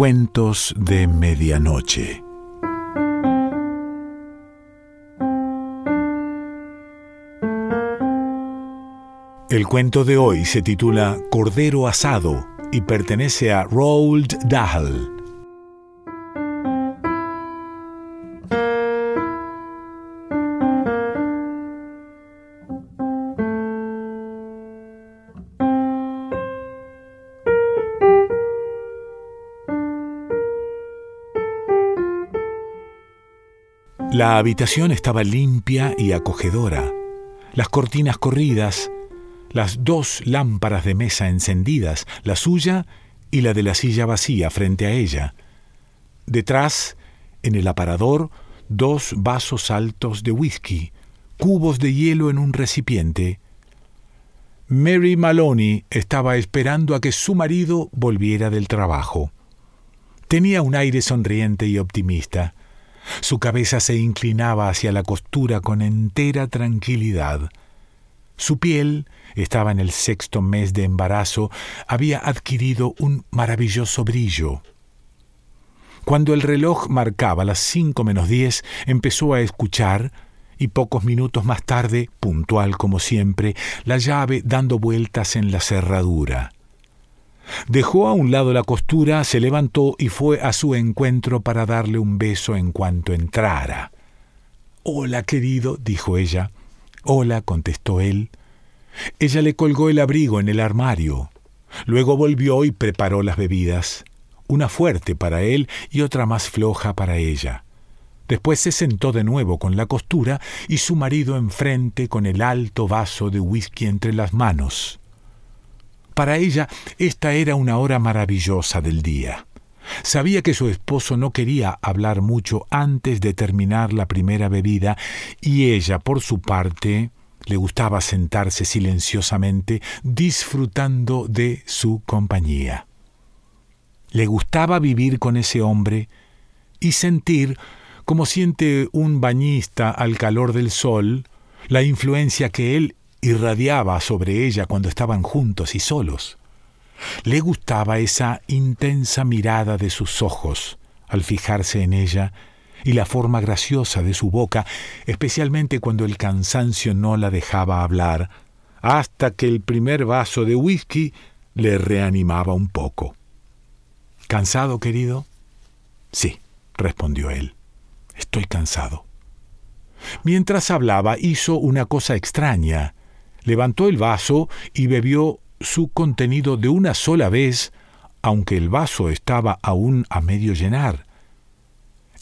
Cuentos de Medianoche. El cuento de hoy se titula Cordero Asado y pertenece a Roald Dahl. La habitación estaba limpia y acogedora, las cortinas corridas, las dos lámparas de mesa encendidas, la suya y la de la silla vacía frente a ella. Detrás, en el aparador, dos vasos altos de whisky, cubos de hielo en un recipiente. Mary Maloney estaba esperando a que su marido volviera del trabajo. Tenía un aire sonriente y optimista. Su cabeza se inclinaba hacia la costura con entera tranquilidad. Su piel estaba en el sexto mes de embarazo, había adquirido un maravilloso brillo. Cuando el reloj marcaba las cinco menos diez, empezó a escuchar, y pocos minutos más tarde, puntual como siempre, la llave dando vueltas en la cerradura. Dejó a un lado la costura, se levantó y fue a su encuentro para darle un beso en cuanto entrara. Hola, querido, dijo ella. Hola, contestó él. Ella le colgó el abrigo en el armario. Luego volvió y preparó las bebidas, una fuerte para él y otra más floja para ella. Después se sentó de nuevo con la costura y su marido enfrente con el alto vaso de whisky entre las manos. Para ella esta era una hora maravillosa del día. Sabía que su esposo no quería hablar mucho antes de terminar la primera bebida y ella, por su parte, le gustaba sentarse silenciosamente disfrutando de su compañía. Le gustaba vivir con ese hombre y sentir, como siente un bañista al calor del sol, la influencia que él irradiaba sobre ella cuando estaban juntos y solos. Le gustaba esa intensa mirada de sus ojos al fijarse en ella y la forma graciosa de su boca, especialmente cuando el cansancio no la dejaba hablar, hasta que el primer vaso de whisky le reanimaba un poco. ¿Cansado, querido? Sí, respondió él. Estoy cansado. Mientras hablaba, hizo una cosa extraña levantó el vaso y bebió su contenido de una sola vez, aunque el vaso estaba aún a medio llenar.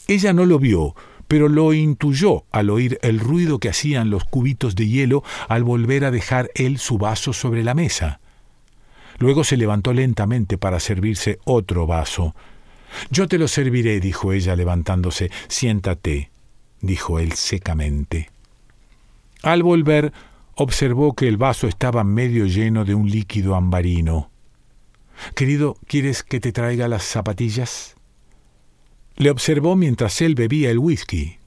Ella no lo vio, pero lo intuyó al oír el ruido que hacían los cubitos de hielo al volver a dejar él su vaso sobre la mesa. Luego se levantó lentamente para servirse otro vaso. Yo te lo serviré, dijo ella levantándose. Siéntate, dijo él secamente. Al volver, observó que el vaso estaba medio lleno de un líquido ambarino. Querido, ¿quieres que te traiga las zapatillas? Le observó mientras él bebía el whisky.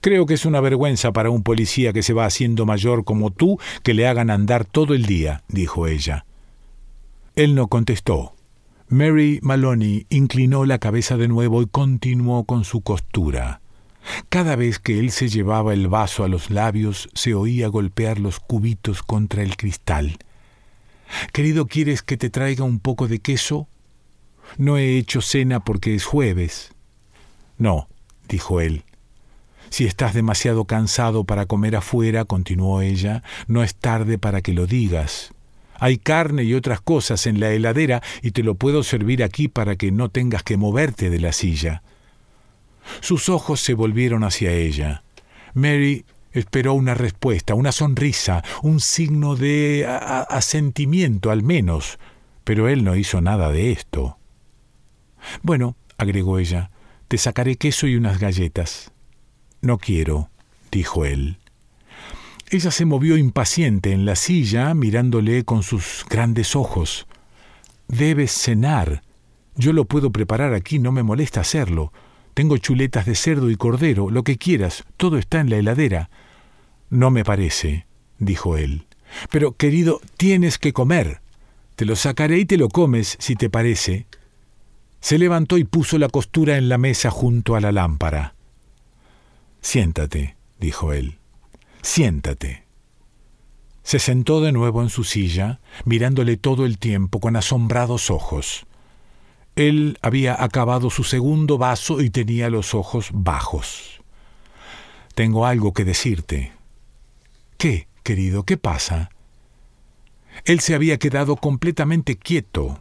Creo que es una vergüenza para un policía que se va haciendo mayor como tú que le hagan andar todo el día, dijo ella. Él no contestó. Mary Maloney inclinó la cabeza de nuevo y continuó con su costura. Cada vez que él se llevaba el vaso a los labios, se oía golpear los cubitos contra el cristal. Querido, ¿quieres que te traiga un poco de queso? No he hecho cena porque es jueves. No, dijo él. Si estás demasiado cansado para comer afuera, continuó ella, no es tarde para que lo digas. Hay carne y otras cosas en la heladera y te lo puedo servir aquí para que no tengas que moverte de la silla. Sus ojos se volvieron hacia ella. Mary esperó una respuesta, una sonrisa, un signo de asentimiento al menos, pero él no hizo nada de esto. Bueno, agregó ella, te sacaré queso y unas galletas. No quiero, dijo él. Ella se movió impaciente en la silla, mirándole con sus grandes ojos. Debes cenar. Yo lo puedo preparar aquí, no me molesta hacerlo. Tengo chuletas de cerdo y cordero, lo que quieras, todo está en la heladera. No me parece, dijo él. Pero, querido, tienes que comer. Te lo sacaré y te lo comes, si te parece. Se levantó y puso la costura en la mesa junto a la lámpara. Siéntate, dijo él. Siéntate. Se sentó de nuevo en su silla, mirándole todo el tiempo con asombrados ojos. Él había acabado su segundo vaso y tenía los ojos bajos. Tengo algo que decirte. ¿Qué, querido? ¿Qué pasa? Él se había quedado completamente quieto.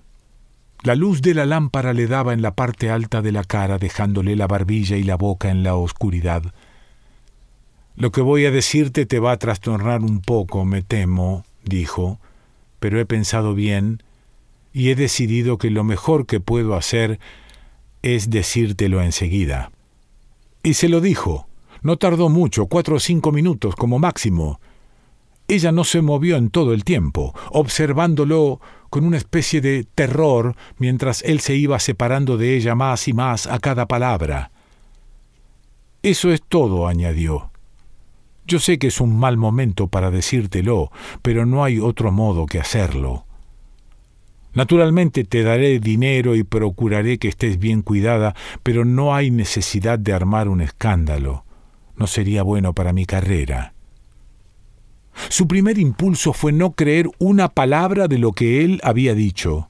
La luz de la lámpara le daba en la parte alta de la cara, dejándole la barbilla y la boca en la oscuridad. Lo que voy a decirte te va a trastornar un poco, me temo, dijo, pero he pensado bien y he decidido que lo mejor que puedo hacer es decírtelo enseguida. Y se lo dijo. No tardó mucho, cuatro o cinco minutos como máximo. Ella no se movió en todo el tiempo, observándolo con una especie de terror mientras él se iba separando de ella más y más a cada palabra. Eso es todo, añadió. Yo sé que es un mal momento para decírtelo, pero no hay otro modo que hacerlo. Naturalmente te daré dinero y procuraré que estés bien cuidada, pero no hay necesidad de armar un escándalo. No sería bueno para mi carrera. Su primer impulso fue no creer una palabra de lo que él había dicho.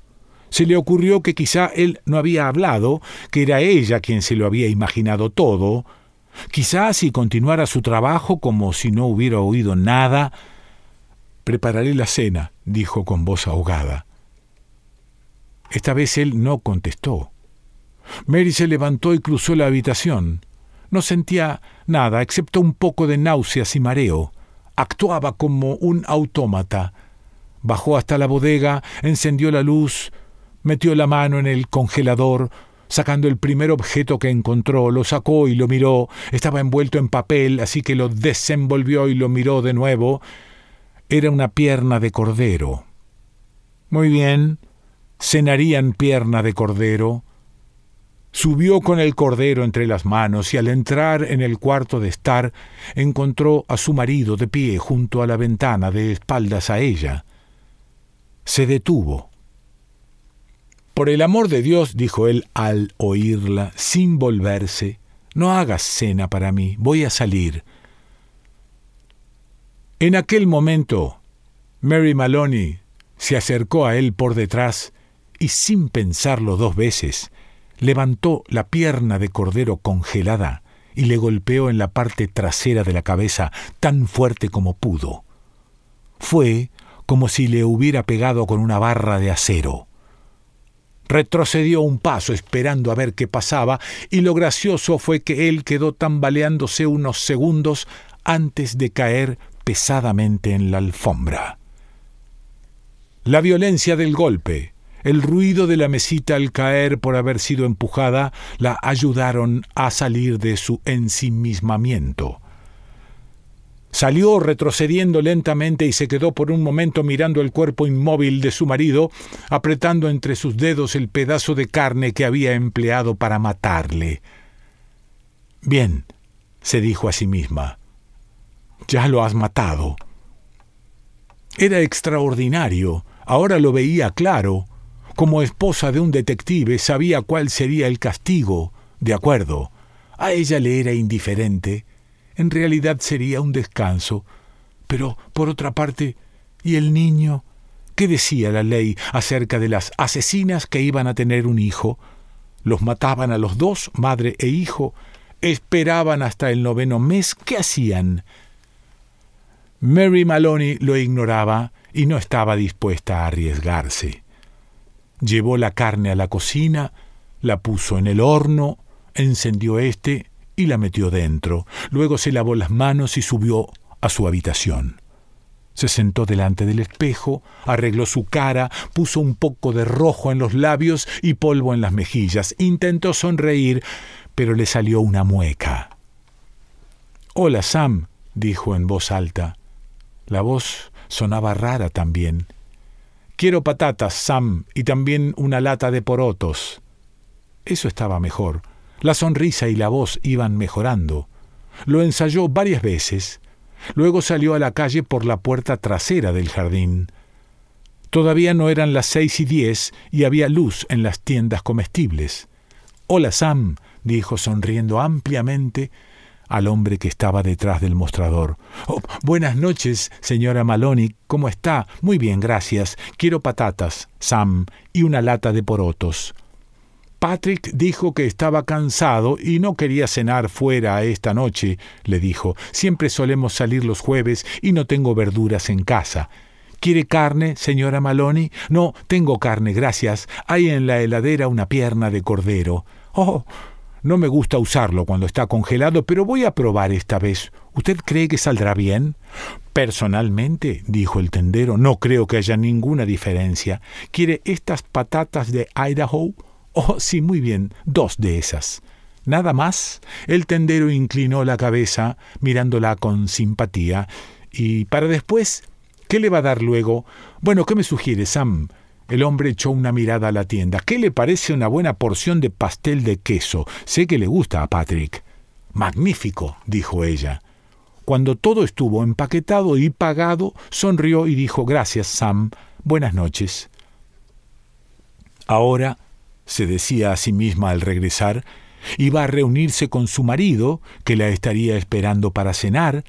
Se le ocurrió que quizá él no había hablado, que era ella quien se lo había imaginado todo. Quizá si continuara su trabajo como si no hubiera oído nada. Prepararé la cena, dijo con voz ahogada. Esta vez él no contestó. Mary se levantó y cruzó la habitación. No sentía nada excepto un poco de náuseas y mareo. Actuaba como un autómata. Bajó hasta la bodega, encendió la luz, metió la mano en el congelador, sacando el primer objeto que encontró, lo sacó y lo miró. Estaba envuelto en papel, así que lo desenvolvió y lo miró de nuevo. Era una pierna de cordero. Muy bien, cenarían pierna de cordero. Subió con el cordero entre las manos y al entrar en el cuarto de estar encontró a su marido de pie junto a la ventana de espaldas a ella. Se detuvo. Por el amor de Dios, dijo él al oírla, sin volverse, no hagas cena para mí, voy a salir. En aquel momento, Mary Maloney se acercó a él por detrás y sin pensarlo dos veces, levantó la pierna de cordero congelada y le golpeó en la parte trasera de la cabeza tan fuerte como pudo. Fue como si le hubiera pegado con una barra de acero. Retrocedió un paso esperando a ver qué pasaba, y lo gracioso fue que él quedó tambaleándose unos segundos antes de caer pesadamente en la alfombra. La violencia del golpe, el ruido de la mesita al caer por haber sido empujada la ayudaron a salir de su ensimismamiento. Salió retrocediendo lentamente y se quedó por un momento mirando el cuerpo inmóvil de su marido, apretando entre sus dedos el pedazo de carne que había empleado para matarle. Bien, se dijo a sí misma, ya lo has matado. Era extraordinario, ahora lo veía claro. Como esposa de un detective sabía cuál sería el castigo. De acuerdo. A ella le era indiferente. En realidad sería un descanso. Pero, por otra parte, ¿y el niño? ¿Qué decía la ley acerca de las asesinas que iban a tener un hijo? ¿Los mataban a los dos, madre e hijo? ¿Esperaban hasta el noveno mes? ¿Qué hacían? Mary Maloney lo ignoraba y no estaba dispuesta a arriesgarse. Llevó la carne a la cocina, la puso en el horno, encendió éste y la metió dentro. Luego se lavó las manos y subió a su habitación. Se sentó delante del espejo, arregló su cara, puso un poco de rojo en los labios y polvo en las mejillas. Intentó sonreír, pero le salió una mueca. Hola, Sam, dijo en voz alta. La voz sonaba rara también. Quiero patatas, Sam, y también una lata de porotos. Eso estaba mejor. La sonrisa y la voz iban mejorando. Lo ensayó varias veces. Luego salió a la calle por la puerta trasera del jardín. Todavía no eran las seis y diez y había luz en las tiendas comestibles. Hola, Sam, dijo sonriendo ampliamente al hombre que estaba detrás del mostrador. Oh, buenas noches, señora Maloney. ¿Cómo está? Muy bien, gracias. Quiero patatas, Sam, y una lata de porotos. Patrick dijo que estaba cansado y no quería cenar fuera esta noche, le dijo. Siempre solemos salir los jueves y no tengo verduras en casa. ¿Quiere carne, señora Maloney? No, tengo carne, gracias. Hay en la heladera una pierna de cordero. Oh, no me gusta usarlo cuando está congelado, pero voy a probar esta vez. ¿Usted cree que saldrá bien? Personalmente, dijo el tendero, no creo que haya ninguna diferencia. ¿Quiere estas patatas de Idaho? Oh, sí, muy bien, dos de esas. Nada más. El tendero inclinó la cabeza, mirándola con simpatía, y para después, ¿qué le va a dar luego? Bueno, ¿qué me sugiere, Sam? El hombre echó una mirada a la tienda. ¿Qué le parece una buena porción de pastel de queso? Sé que le gusta a Patrick. Magnífico, dijo ella. Cuando todo estuvo empaquetado y pagado, sonrió y dijo Gracias, Sam. Buenas noches. Ahora, se decía a sí misma al regresar, iba a reunirse con su marido, que la estaría esperando para cenar,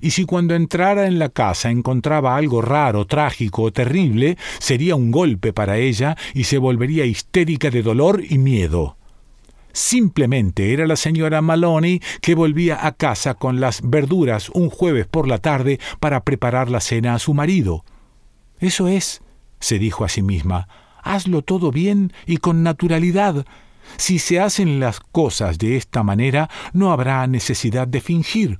y si cuando entrara en la casa encontraba algo raro, trágico o terrible, sería un golpe para ella y se volvería histérica de dolor y miedo. Simplemente era la señora Maloney que volvía a casa con las verduras un jueves por la tarde para preparar la cena a su marido. Eso es, se dijo a sí misma, hazlo todo bien y con naturalidad. Si se hacen las cosas de esta manera, no habrá necesidad de fingir.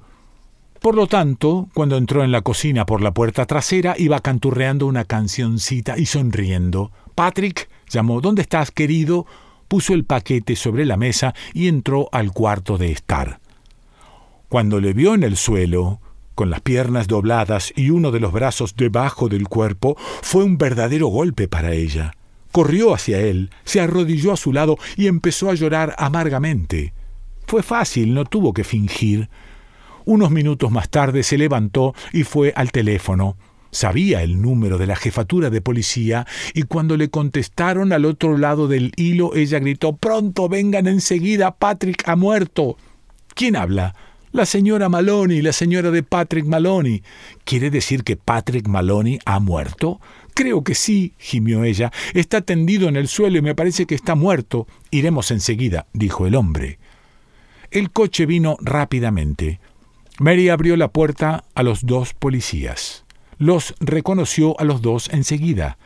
Por lo tanto, cuando entró en la cocina por la puerta trasera, iba canturreando una cancioncita y sonriendo. Patrick llamó ¿Dónde estás, querido? puso el paquete sobre la mesa y entró al cuarto de estar. Cuando le vio en el suelo, con las piernas dobladas y uno de los brazos debajo del cuerpo, fue un verdadero golpe para ella. Corrió hacia él, se arrodilló a su lado y empezó a llorar amargamente. Fue fácil, no tuvo que fingir. Unos minutos más tarde se levantó y fue al teléfono. Sabía el número de la jefatura de policía y cuando le contestaron al otro lado del hilo ella gritó Pronto vengan enseguida. Patrick ha muerto. ¿Quién habla? La señora Maloney, la señora de Patrick Maloney. ¿Quiere decir que Patrick Maloney ha muerto? Creo que sí, gimió ella. Está tendido en el suelo y me parece que está muerto. Iremos enseguida, dijo el hombre. El coche vino rápidamente. Mary abrió la puerta a los dos policías. Los reconoció a los dos enseguida.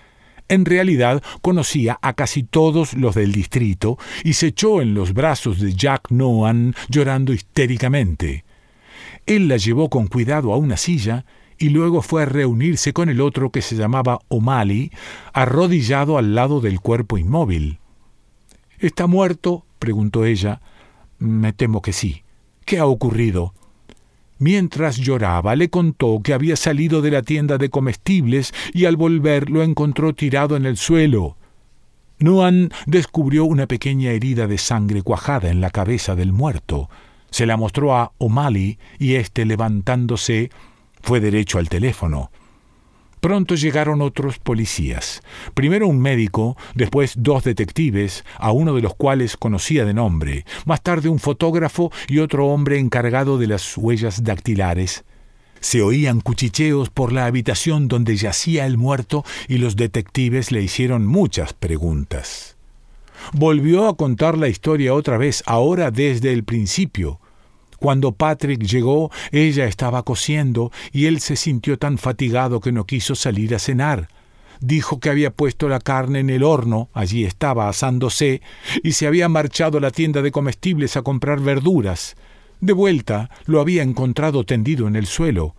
En realidad conocía a casi todos los del distrito y se echó en los brazos de Jack Noan llorando histéricamente. Él la llevó con cuidado a una silla y luego fue a reunirse con el otro que se llamaba O'Malley, arrodillado al lado del cuerpo inmóvil. ¿Está muerto? preguntó ella. Me temo que sí. ¿Qué ha ocurrido? Mientras lloraba, le contó que había salido de la tienda de comestibles y al volver lo encontró tirado en el suelo. Nuan descubrió una pequeña herida de sangre cuajada en la cabeza del muerto. Se la mostró a O'Malley y éste, levantándose, fue derecho al teléfono. Pronto llegaron otros policías. Primero un médico, después dos detectives, a uno de los cuales conocía de nombre, más tarde un fotógrafo y otro hombre encargado de las huellas dactilares. Se oían cuchicheos por la habitación donde yacía el muerto y los detectives le hicieron muchas preguntas. Volvió a contar la historia otra vez, ahora desde el principio, cuando Patrick llegó, ella estaba cosiendo y él se sintió tan fatigado que no quiso salir a cenar. Dijo que había puesto la carne en el horno, allí estaba asándose, y se había marchado a la tienda de comestibles a comprar verduras. De vuelta lo había encontrado tendido en el suelo.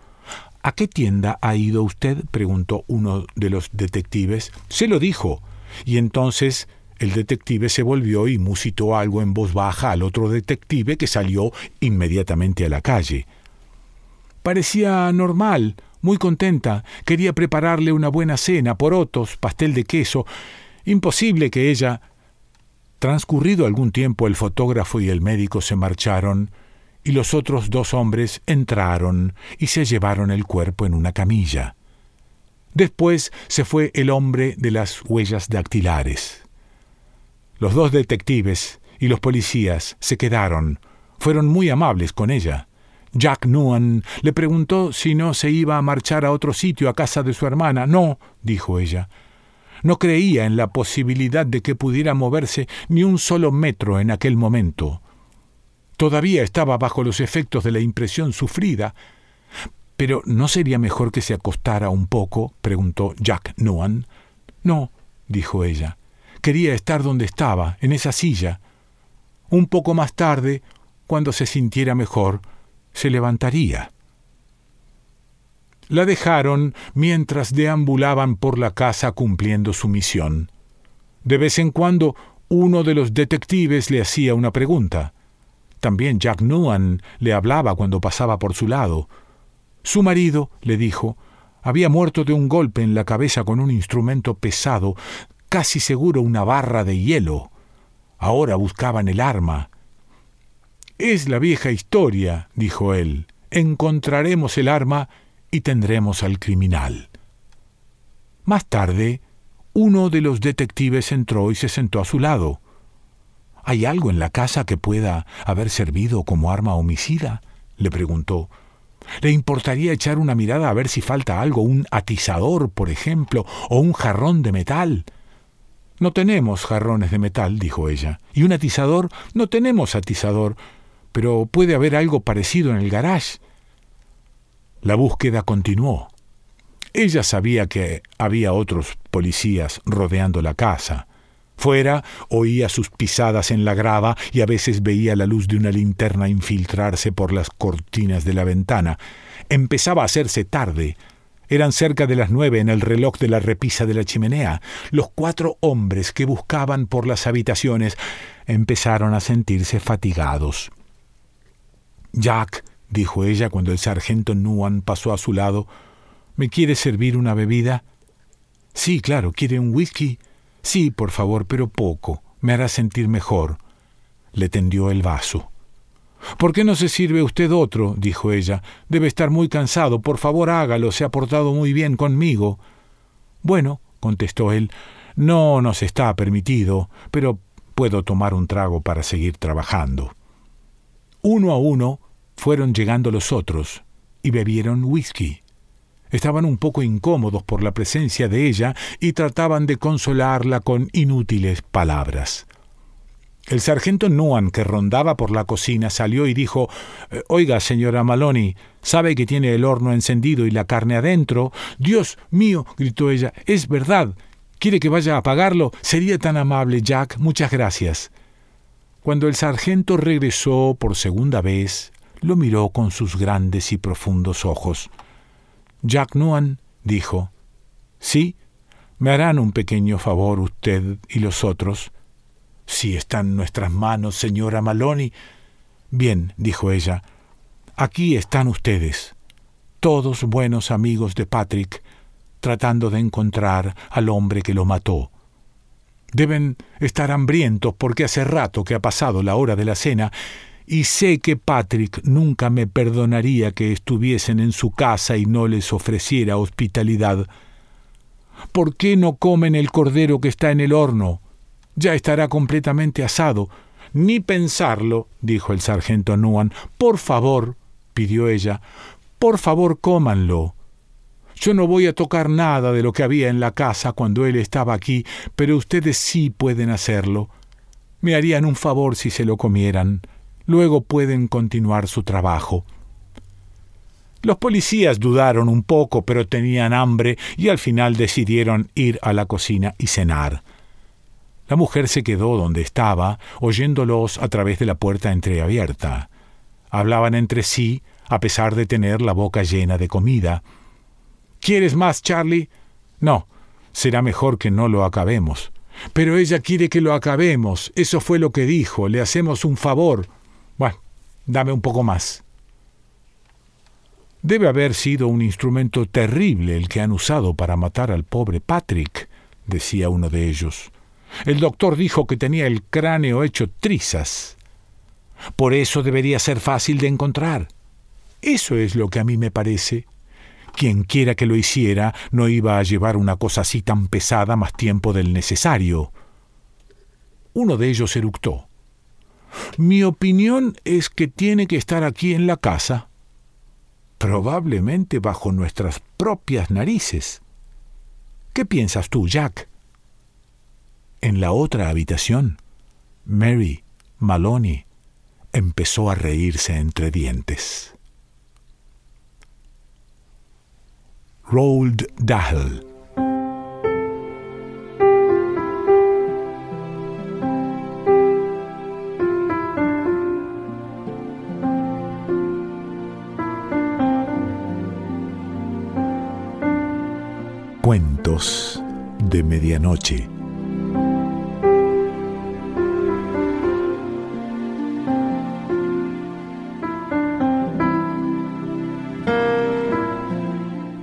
¿A qué tienda ha ido usted? preguntó uno de los detectives. Se lo dijo. Y entonces el detective se volvió y musitó algo en voz baja al otro detective que salió inmediatamente a la calle. Parecía normal, muy contenta, quería prepararle una buena cena, porotos, pastel de queso. Imposible que ella. Transcurrido algún tiempo el fotógrafo y el médico se marcharon, y los otros dos hombres entraron y se llevaron el cuerpo en una camilla. Después se fue el hombre de las huellas dactilares. Los dos detectives y los policías se quedaron. Fueron muy amables con ella. Jack Nuan le preguntó si no se iba a marchar a otro sitio a casa de su hermana. No, dijo ella. No creía en la posibilidad de que pudiera moverse ni un solo metro en aquel momento. Todavía estaba bajo los efectos de la impresión sufrida. Pero ¿no sería mejor que se acostara un poco? preguntó Jack Nuan. No, dijo ella. Quería estar donde estaba, en esa silla. Un poco más tarde, cuando se sintiera mejor, se levantaría. La dejaron mientras deambulaban por la casa cumpliendo su misión. De vez en cuando uno de los detectives le hacía una pregunta. También Jack Nuan le hablaba cuando pasaba por su lado. Su marido, le dijo, había muerto de un golpe en la cabeza con un instrumento pesado, casi seguro una barra de hielo. Ahora buscaban el arma. Es la vieja historia, dijo él. Encontraremos el arma y tendremos al criminal. Más tarde, uno de los detectives entró y se sentó a su lado. ¿Hay algo en la casa que pueda haber servido como arma homicida? le preguntó. ¿Le importaría echar una mirada a ver si falta algo, un atizador, por ejemplo, o un jarrón de metal? No tenemos jarrones de metal, dijo ella. ¿Y un atizador? No tenemos atizador pero puede haber algo parecido en el garage. La búsqueda continuó. Ella sabía que había otros policías rodeando la casa. Fuera oía sus pisadas en la grava y a veces veía la luz de una linterna infiltrarse por las cortinas de la ventana. Empezaba a hacerse tarde. Eran cerca de las nueve en el reloj de la repisa de la chimenea. Los cuatro hombres que buscaban por las habitaciones empezaron a sentirse fatigados. Jack, dijo ella cuando el sargento Nuan pasó a su lado, ¿me quiere servir una bebida? Sí, claro, ¿quiere un whisky? Sí, por favor, pero poco. Me hará sentir mejor. Le tendió el vaso. ¿Por qué no se sirve usted otro? dijo ella. Debe estar muy cansado. Por favor, hágalo. Se ha portado muy bien conmigo. Bueno, contestó él, no nos está permitido, pero puedo tomar un trago para seguir trabajando. Uno a uno fueron llegando los otros y bebieron whisky. Estaban un poco incómodos por la presencia de ella y trataban de consolarla con inútiles palabras. El sargento Nuan, que rondaba por la cocina, salió y dijo eh, Oiga, señora Maloney, ¿sabe que tiene el horno encendido y la carne adentro? Dios mío, gritó ella, es verdad. ¿Quiere que vaya a apagarlo? Sería tan amable, Jack. Muchas gracias. Cuando el sargento regresó por segunda vez, lo miró con sus grandes y profundos ojos. Jack Nuan dijo, Sí, me harán un pequeño favor usted y los otros. Si está en nuestras manos, señora Maloney. Bien, dijo ella, aquí están ustedes, todos buenos amigos de Patrick, tratando de encontrar al hombre que lo mató. Deben estar hambrientos porque hace rato que ha pasado la hora de la cena y sé que Patrick nunca me perdonaría que estuviesen en su casa y no les ofreciera hospitalidad. ¿Por qué no comen el cordero que está en el horno? Ya estará completamente asado. Ni pensarlo, dijo el sargento Nuan. Por favor, pidió ella, por favor cómanlo. Yo no voy a tocar nada de lo que había en la casa cuando él estaba aquí, pero ustedes sí pueden hacerlo. Me harían un favor si se lo comieran. Luego pueden continuar su trabajo. Los policías dudaron un poco, pero tenían hambre y al final decidieron ir a la cocina y cenar. La mujer se quedó donde estaba, oyéndolos a través de la puerta entreabierta. Hablaban entre sí, a pesar de tener la boca llena de comida. ¿Quieres más, Charlie? No, será mejor que no lo acabemos. Pero ella quiere que lo acabemos. Eso fue lo que dijo. Le hacemos un favor. Bueno, dame un poco más. Debe haber sido un instrumento terrible el que han usado para matar al pobre Patrick, decía uno de ellos. El doctor dijo que tenía el cráneo hecho trizas. Por eso debería ser fácil de encontrar. Eso es lo que a mí me parece. Quien quiera que lo hiciera no iba a llevar una cosa así tan pesada más tiempo del necesario. Uno de ellos eructó. Mi opinión es que tiene que estar aquí en la casa, probablemente bajo nuestras propias narices. ¿Qué piensas tú, Jack? En la otra habitación, Mary Maloney empezó a reírse entre dientes. Roald Dahl Cuentos de Medianoche.